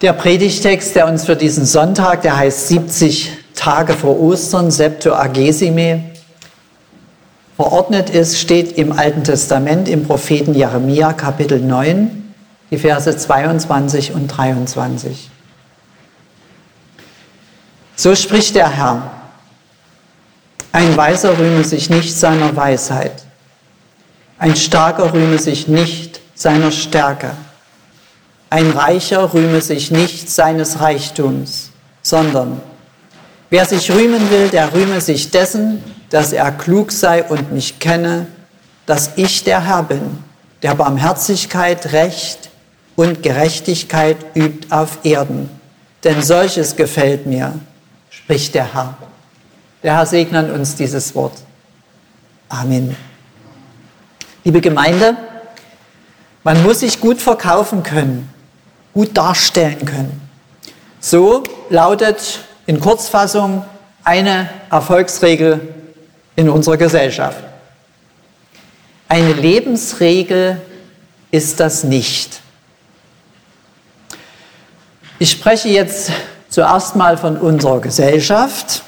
Der Predigtext, der uns für diesen Sonntag, der heißt 70 Tage vor Ostern, Septuagesime, verordnet ist, steht im Alten Testament im Propheten Jeremia Kapitel 9, die Verse 22 und 23. So spricht der Herr. Ein Weiser rühme sich nicht seiner Weisheit. Ein Starker rühme sich nicht seiner Stärke. Ein Reicher rühme sich nicht seines Reichtums, sondern wer sich rühmen will, der rühme sich dessen, dass er klug sei und mich kenne, dass ich der Herr bin, der Barmherzigkeit, Recht und Gerechtigkeit übt auf Erden. Denn solches gefällt mir, spricht der Herr. Der Herr segne uns dieses Wort. Amen. Liebe Gemeinde, man muss sich gut verkaufen können gut darstellen können. So lautet in Kurzfassung eine Erfolgsregel in unserer Gesellschaft. Eine Lebensregel ist das nicht. Ich spreche jetzt zuerst mal von unserer Gesellschaft,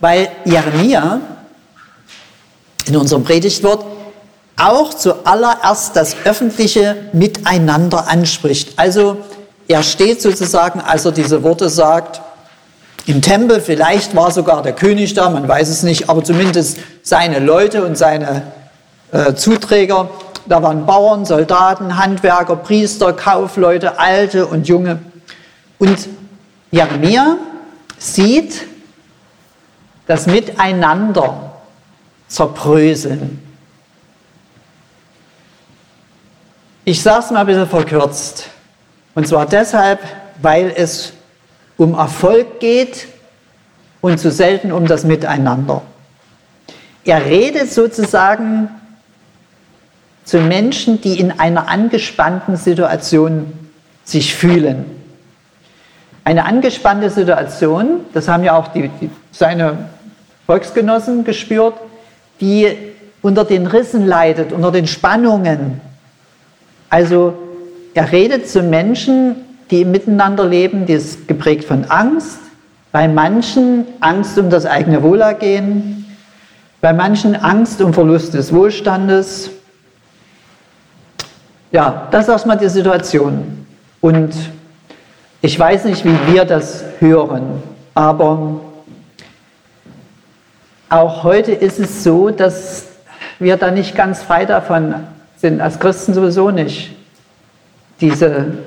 weil Jeremia in unserem Predigtwort auch zuallererst das öffentliche Miteinander anspricht. Also er steht sozusagen, als er diese Worte sagt, im Tempel, vielleicht war sogar der König da, man weiß es nicht, aber zumindest seine Leute und seine äh, Zuträger, da waren Bauern, Soldaten, Handwerker, Priester, Kaufleute, Alte und Junge. Und Jeremia sieht das Miteinander zerbröseln. Ich sage es mal ein bisschen verkürzt. Und zwar deshalb, weil es um Erfolg geht und zu selten um das Miteinander. Er redet sozusagen zu Menschen, die in einer angespannten Situation sich fühlen. Eine angespannte Situation, das haben ja auch die, die, seine Volksgenossen gespürt, die unter den Rissen leidet, unter den Spannungen, also er redet zu Menschen, die Miteinander leben, die ist geprägt von Angst, bei manchen Angst um das eigene Wohlergehen, bei manchen Angst um Verlust des Wohlstandes. Ja, das ist erstmal die Situation. Und ich weiß nicht, wie wir das hören, aber auch heute ist es so, dass wir da nicht ganz frei davon sind als Christen sowieso nicht. Diese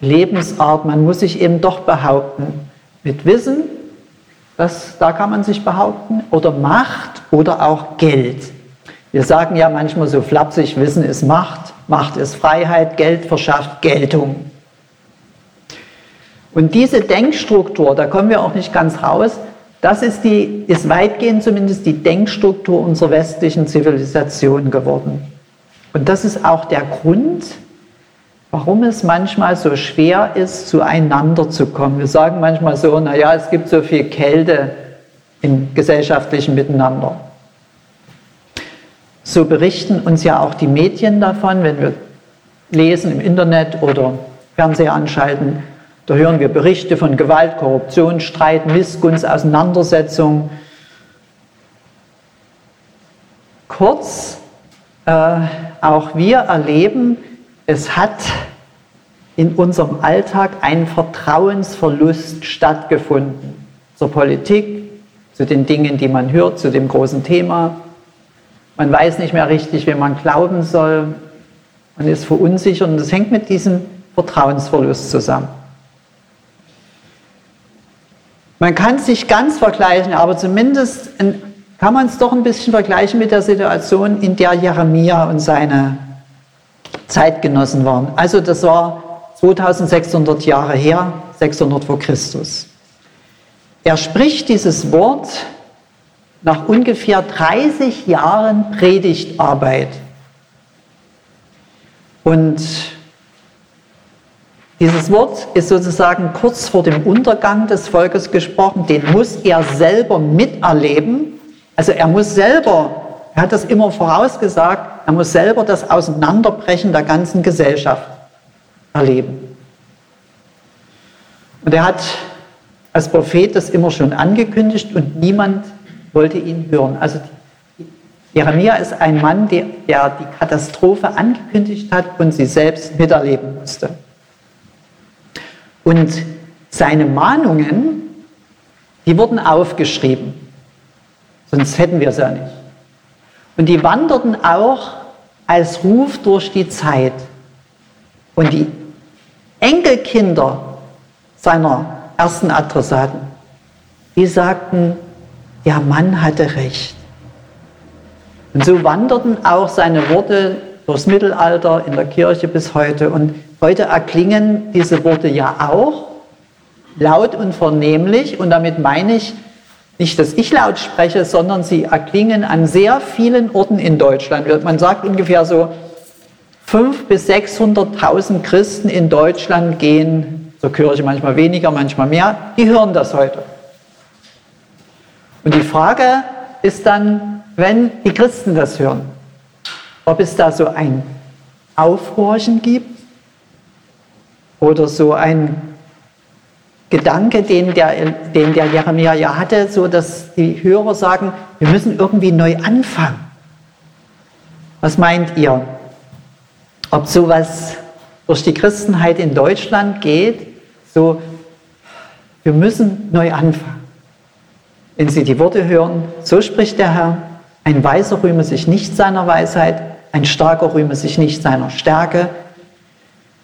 Lebensart, man muss sich eben doch behaupten. Mit Wissen, das, da kann man sich behaupten, oder Macht oder auch Geld. Wir sagen ja manchmal so flapsig, Wissen ist Macht, Macht ist Freiheit, Geld verschafft Geltung. Und diese Denkstruktur, da kommen wir auch nicht ganz raus, das ist, die, ist weitgehend zumindest die Denkstruktur unserer westlichen Zivilisation geworden. Und das ist auch der Grund, warum es manchmal so schwer ist, zueinander zu kommen. Wir sagen manchmal so, naja, es gibt so viel Kälte im gesellschaftlichen Miteinander. So berichten uns ja auch die Medien davon, wenn wir lesen im Internet oder Fernseher anschalten, da hören wir Berichte von Gewalt, Korruption, Streit, Missgunst, Auseinandersetzung. Kurz, äh, auch wir erleben, es hat in unserem Alltag ein Vertrauensverlust stattgefunden zur Politik, zu den Dingen, die man hört, zu dem großen Thema. Man weiß nicht mehr richtig, wem man glauben soll. Man ist verunsichert und das hängt mit diesem Vertrauensverlust zusammen. Man kann es nicht ganz vergleichen, aber zumindest kann man es doch ein bisschen vergleichen mit der Situation, in der Jeremia und seine Zeitgenossen waren. Also das war 2600 Jahre her, 600 vor Christus. Er spricht dieses Wort nach ungefähr 30 Jahren Predigtarbeit. Und dieses Wort ist sozusagen kurz vor dem Untergang des Volkes gesprochen, den muss er selber miterleben also er muss selber, er hat das immer vorausgesagt, er muss selber das Auseinanderbrechen der ganzen Gesellschaft erleben. Und er hat als Prophet das immer schon angekündigt und niemand wollte ihn hören. Also Jeremia ist ein Mann, der, der die Katastrophe angekündigt hat und sie selbst miterleben musste. Und seine Mahnungen, die wurden aufgeschrieben, sonst hätten wir es ja nicht. Und die wanderten auch als Ruf durch die Zeit. Und die Enkelkinder seiner ersten Adressaten, die sagten, der Mann hatte recht. Und so wanderten auch seine Worte durchs Mittelalter in der Kirche bis heute. Und heute erklingen diese Worte ja auch laut und vernehmlich. Und damit meine ich nicht, dass ich laut spreche, sondern sie erklingen an sehr vielen Orten in Deutschland. Man sagt ungefähr so, 500.000 bis 600.000 Christen in Deutschland gehen zur Kirche, manchmal weniger, manchmal mehr. Die hören das heute. Und die Frage ist dann, wenn die Christen das hören, ob es da so ein Aufhorchen gibt oder so ein Gedanke, den der, den der Jeremia ja hatte, so dass die Hörer sagen, wir müssen irgendwie neu anfangen. Was meint ihr? Ob sowas durch die Christenheit in Deutschland geht, so, wir müssen neu anfangen. Wenn Sie die Worte hören, so spricht der Herr, ein Weiser rühme sich nicht seiner Weisheit, ein Starker rühme sich nicht seiner Stärke,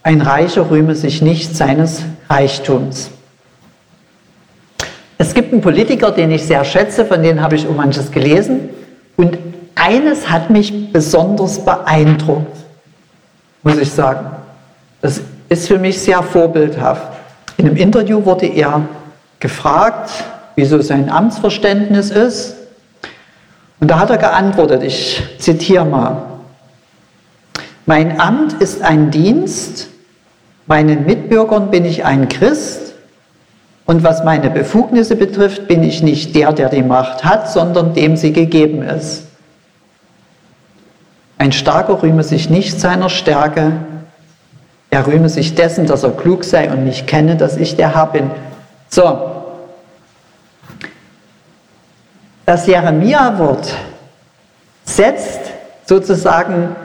ein Reicher rühme sich nicht seines Reichtums. Es gibt einen Politiker, den ich sehr schätze, von dem habe ich um manches gelesen. Und eines hat mich besonders beeindruckt, muss ich sagen. Das ist für mich sehr vorbildhaft. In einem Interview wurde er gefragt, wieso sein Amtsverständnis ist. Und da hat er geantwortet, ich zitiere mal, mein Amt ist ein Dienst, meinen Mitbürgern bin ich ein Christ und was meine Befugnisse betrifft, bin ich nicht der, der die Macht hat, sondern dem sie gegeben ist. Ein Starker rühme sich nicht seiner Stärke, er rühme sich dessen, dass er klug sei und mich kenne, dass ich der Herr bin. So, Das Jeremia-Wort setzt sozusagen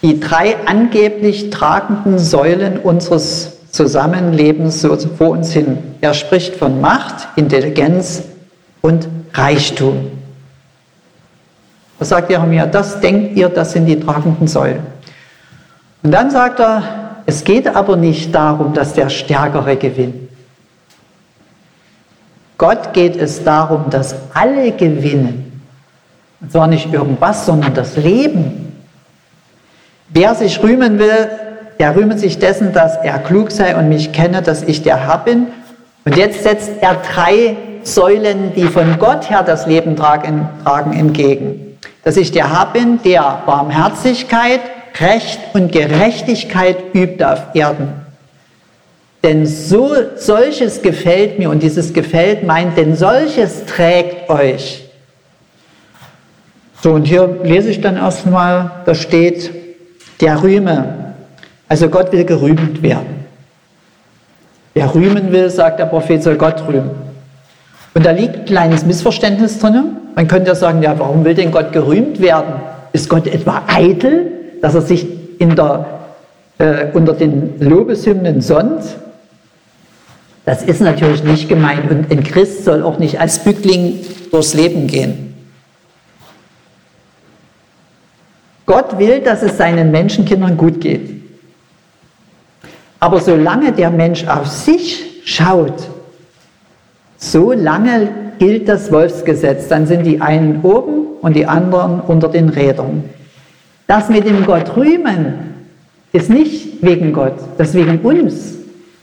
die drei angeblich tragenden Säulen unseres Zusammenlebens so vor uns hin. Er spricht von Macht, Intelligenz und Reichtum. Da sagt Jeremia, das denkt ihr, das sind die tragenden Säulen. Und dann sagt er, es geht aber nicht darum, dass der Stärkere gewinnt. Gott geht es darum, dass alle gewinnen. Und zwar nicht irgendwas, sondern das Leben. Wer sich rühmen will, der rühme sich dessen, dass er klug sei und mich kenne, dass ich der Herr bin. Und jetzt setzt er drei Säulen, die von Gott her das Leben tragen, tragen entgegen. Dass ich der Herr bin, der Barmherzigkeit, Recht und Gerechtigkeit übt auf Erden. Denn so, solches gefällt mir und dieses gefällt meint, denn solches trägt euch. So, und hier lese ich dann erstmal, da steht, der Rühme. Also Gott will gerühmt werden. Wer rühmen will, sagt der Prophet, soll Gott rühmen. Und da liegt ein kleines Missverständnis drin. Man könnte ja sagen, ja, warum will denn Gott gerühmt werden? Ist Gott etwa eitel, dass er sich der, äh, unter den Lobeshymnen sonnt? Das ist natürlich nicht gemeint und ein Christ soll auch nicht als Bückling durchs Leben gehen. Gott will, dass es seinen Menschenkindern gut geht. Aber solange der Mensch auf sich schaut, solange gilt das Wolfsgesetz. Dann sind die einen oben und die anderen unter den Rädern. Das mit dem Gott rühmen ist nicht wegen Gott, das ist wegen uns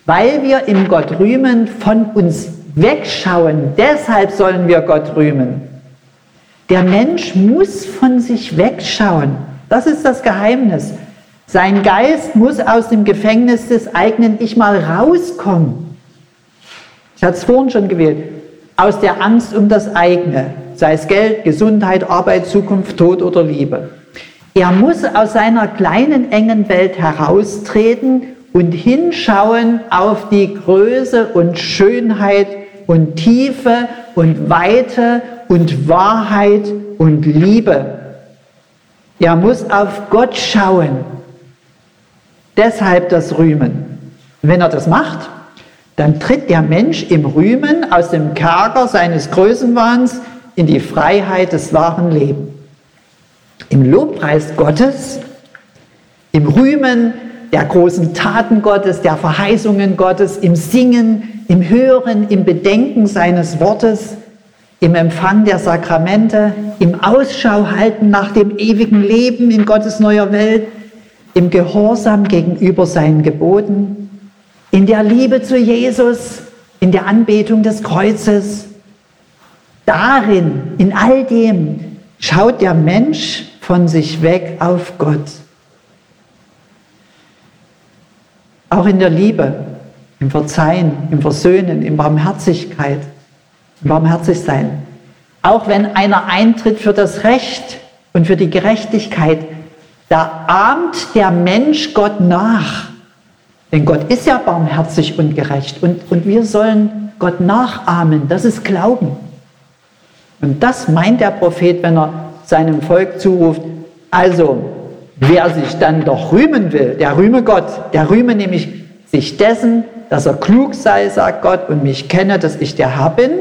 weil wir im Gott rühmen, von uns wegschauen. Deshalb sollen wir Gott rühmen. Der Mensch muss von sich wegschauen. Das ist das Geheimnis. Sein Geist muss aus dem Gefängnis des eigenen Ich mal rauskommen. Ich hatte es vorhin schon gewählt. Aus der Angst um das eigene, sei es Geld, Gesundheit, Arbeit, Zukunft, Tod oder Liebe. Er muss aus seiner kleinen, engen Welt heraustreten und hinschauen auf die Größe und Schönheit und Tiefe und Weite und Wahrheit und Liebe. Er muss auf Gott schauen. Deshalb das Rühmen. Wenn er das macht, dann tritt der Mensch im Rühmen aus dem Kerker seines Größenwahns in die Freiheit des wahren Lebens. Im Lobpreis Gottes, im Rühmen der großen Taten Gottes, der Verheißungen Gottes, im Singen, im Hören, im Bedenken seines Wortes, im Empfang der Sakramente, im Ausschau halten nach dem ewigen Leben in Gottes neuer Welt, im Gehorsam gegenüber seinen Geboten, in der Liebe zu Jesus, in der Anbetung des Kreuzes. Darin, in all dem, schaut der Mensch von sich weg auf Gott. Auch in der Liebe, im Verzeihen, im Versöhnen, in Barmherzigkeit, im Barmherzigsein. Auch wenn einer eintritt für das Recht und für die Gerechtigkeit, da ahmt der Mensch Gott nach. Denn Gott ist ja barmherzig und gerecht und, und wir sollen Gott nachahmen. Das ist Glauben. Und das meint der Prophet, wenn er seinem Volk zuruft. Also, Wer sich dann doch rühmen will, der rühme Gott, der rühme nämlich sich dessen, dass er klug sei, sagt Gott, und mich kenne, dass ich der Herr bin,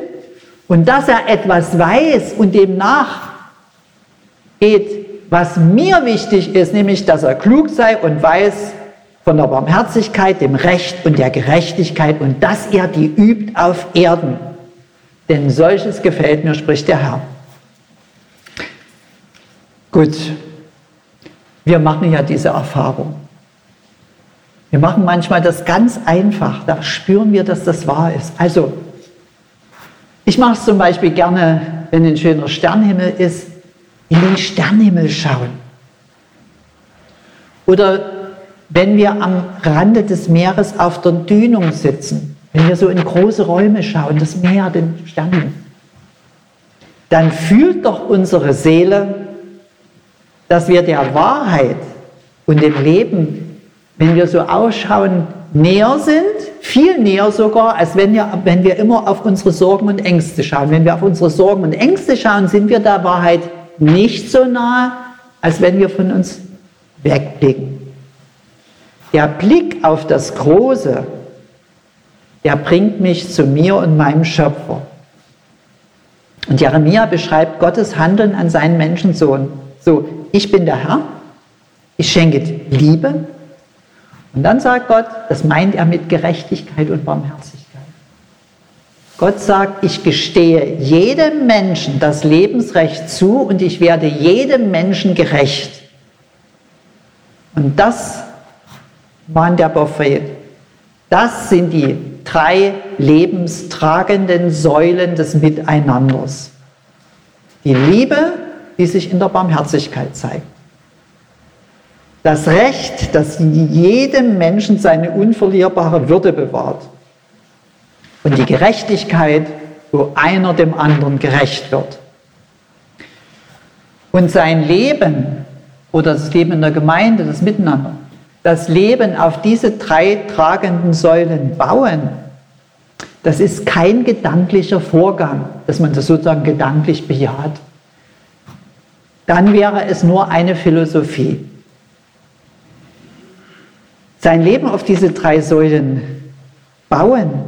und dass er etwas weiß und dem nachgeht, was mir wichtig ist, nämlich, dass er klug sei und weiß von der Barmherzigkeit, dem Recht und der Gerechtigkeit und dass er die übt auf Erden. Denn solches gefällt mir, spricht der Herr. Gut, wir machen ja diese Erfahrung. Wir machen manchmal das ganz einfach, da spüren wir, dass das wahr ist. Also, ich mache es zum Beispiel gerne, wenn ein schöner Sternhimmel ist, in den Sternhimmel schauen. Oder wenn wir am Rande des Meeres auf der Dünung sitzen, wenn wir so in große Räume schauen, das Meer, den Sternhimmel, dann fühlt doch unsere Seele, dass wir der Wahrheit und dem Leben, wenn wir so ausschauen, näher sind, viel näher sogar, als wenn wir, wenn wir immer auf unsere Sorgen und Ängste schauen. Wenn wir auf unsere Sorgen und Ängste schauen, sind wir der Wahrheit nicht so nahe, als wenn wir von uns wegblicken. Der Blick auf das Große, der bringt mich zu mir und meinem Schöpfer. Und Jeremia beschreibt Gottes Handeln an seinen Menschensohn so ich bin der Herr, ich schenke Liebe. Und dann sagt Gott, das meint er mit Gerechtigkeit und Barmherzigkeit. Gott sagt, ich gestehe jedem Menschen das Lebensrecht zu und ich werde jedem Menschen gerecht. Und das mahnt der Prophet. Das sind die drei lebenstragenden Säulen des Miteinanders. Die Liebe, die sich in der Barmherzigkeit zeigt. Das Recht, das jedem Menschen seine unverlierbare Würde bewahrt. Und die Gerechtigkeit, wo einer dem anderen gerecht wird. Und sein Leben oder das Leben in der Gemeinde, das Miteinander, das Leben auf diese drei tragenden Säulen bauen, das ist kein gedanklicher Vorgang, dass man das sozusagen gedanklich bejaht dann wäre es nur eine Philosophie. Sein Leben auf diese drei Säulen bauen,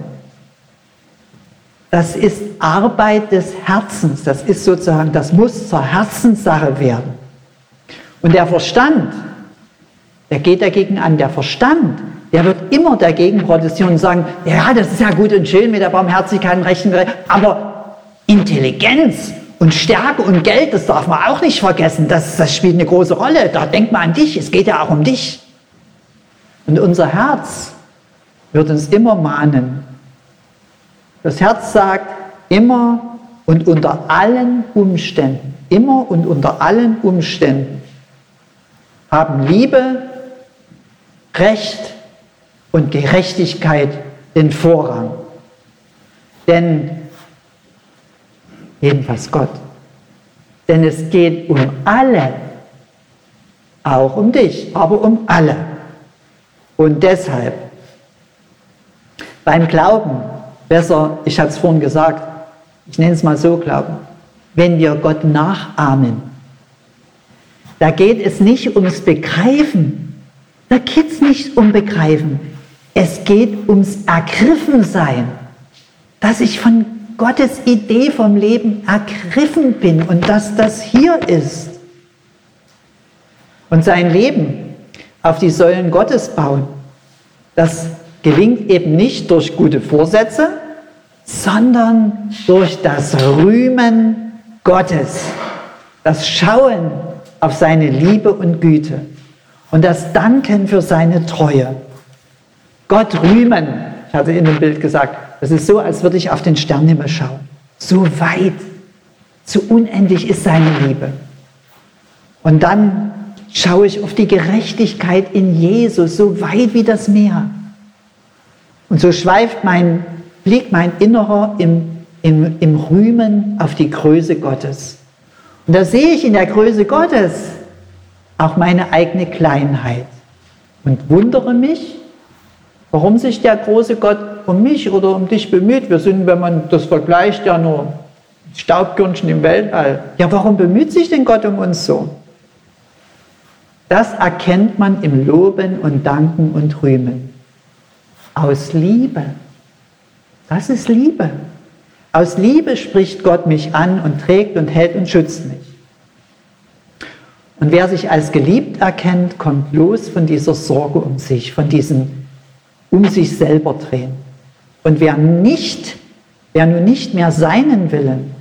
das ist Arbeit des Herzens, das ist sozusagen, das muss zur Herzenssache werden. Und der Verstand, der geht dagegen an. Der Verstand, der wird immer dagegen protestieren und sagen, ja, das ist ja gut und schön mit der Barmherzigkeit und Rechten, aber Intelligenz, und Stärke und Geld, das darf man auch nicht vergessen, das, das spielt eine große Rolle. Da denkt man an dich, es geht ja auch um dich. Und unser Herz wird uns immer mahnen. Das Herz sagt immer und unter allen Umständen, immer und unter allen Umständen haben Liebe, Recht und Gerechtigkeit den Vorrang. Denn jedenfalls Gott. Denn es geht um alle, auch um dich, aber um alle. Und deshalb, beim Glauben, besser, ich hatte es vorhin gesagt, ich nenne es mal so Glauben, wenn wir Gott nachahmen, da geht es nicht ums Begreifen, da geht es nicht um Begreifen, es geht ums Ergriffensein, dass ich von Gottes Idee vom Leben ergriffen bin und dass das hier ist. Und sein Leben auf die Säulen Gottes bauen, das gelingt eben nicht durch gute Vorsätze, sondern durch das Rühmen Gottes, das Schauen auf seine Liebe und Güte und das Danken für seine Treue. Gott rühmen, ich hatte in dem Bild gesagt, das ist so, als würde ich auf den Sternenhimmel schauen. So weit, so unendlich ist seine Liebe. Und dann schaue ich auf die Gerechtigkeit in Jesus, so weit wie das Meer. Und so schweift mein Blick, mein Innerer im, im, im Rühmen auf die Größe Gottes. Und da sehe ich in der Größe Gottes auch meine eigene Kleinheit und wundere mich, warum sich der große Gott um mich oder um dich bemüht. Wir sind, wenn man das vergleicht, ja nur Staubkörnchen im Weltall. Ja, warum bemüht sich denn Gott um uns so? Das erkennt man im Loben und Danken und Rühmen. Aus Liebe. Das ist Liebe. Aus Liebe spricht Gott mich an und trägt und hält und schützt mich. Und wer sich als geliebt erkennt, kommt los von dieser Sorge um sich, von diesem um sich selber drehen. Und wer nicht, wer nun nicht mehr seinen Willen,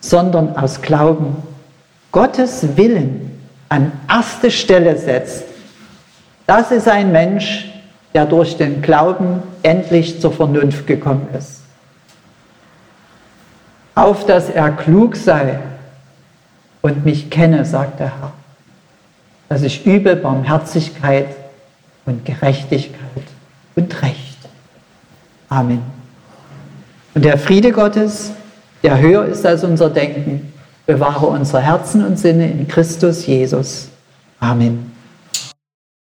sondern aus Glauben Gottes Willen an erste Stelle setzt, das ist ein Mensch, der durch den Glauben endlich zur Vernunft gekommen ist. Auf dass er klug sei und mich kenne, sagt der Herr, dass ich übe Barmherzigkeit und Gerechtigkeit und Recht. Amen. Und der Friede Gottes, der höher ist als unser Denken, bewahre unsere Herzen und Sinne in Christus Jesus. Amen.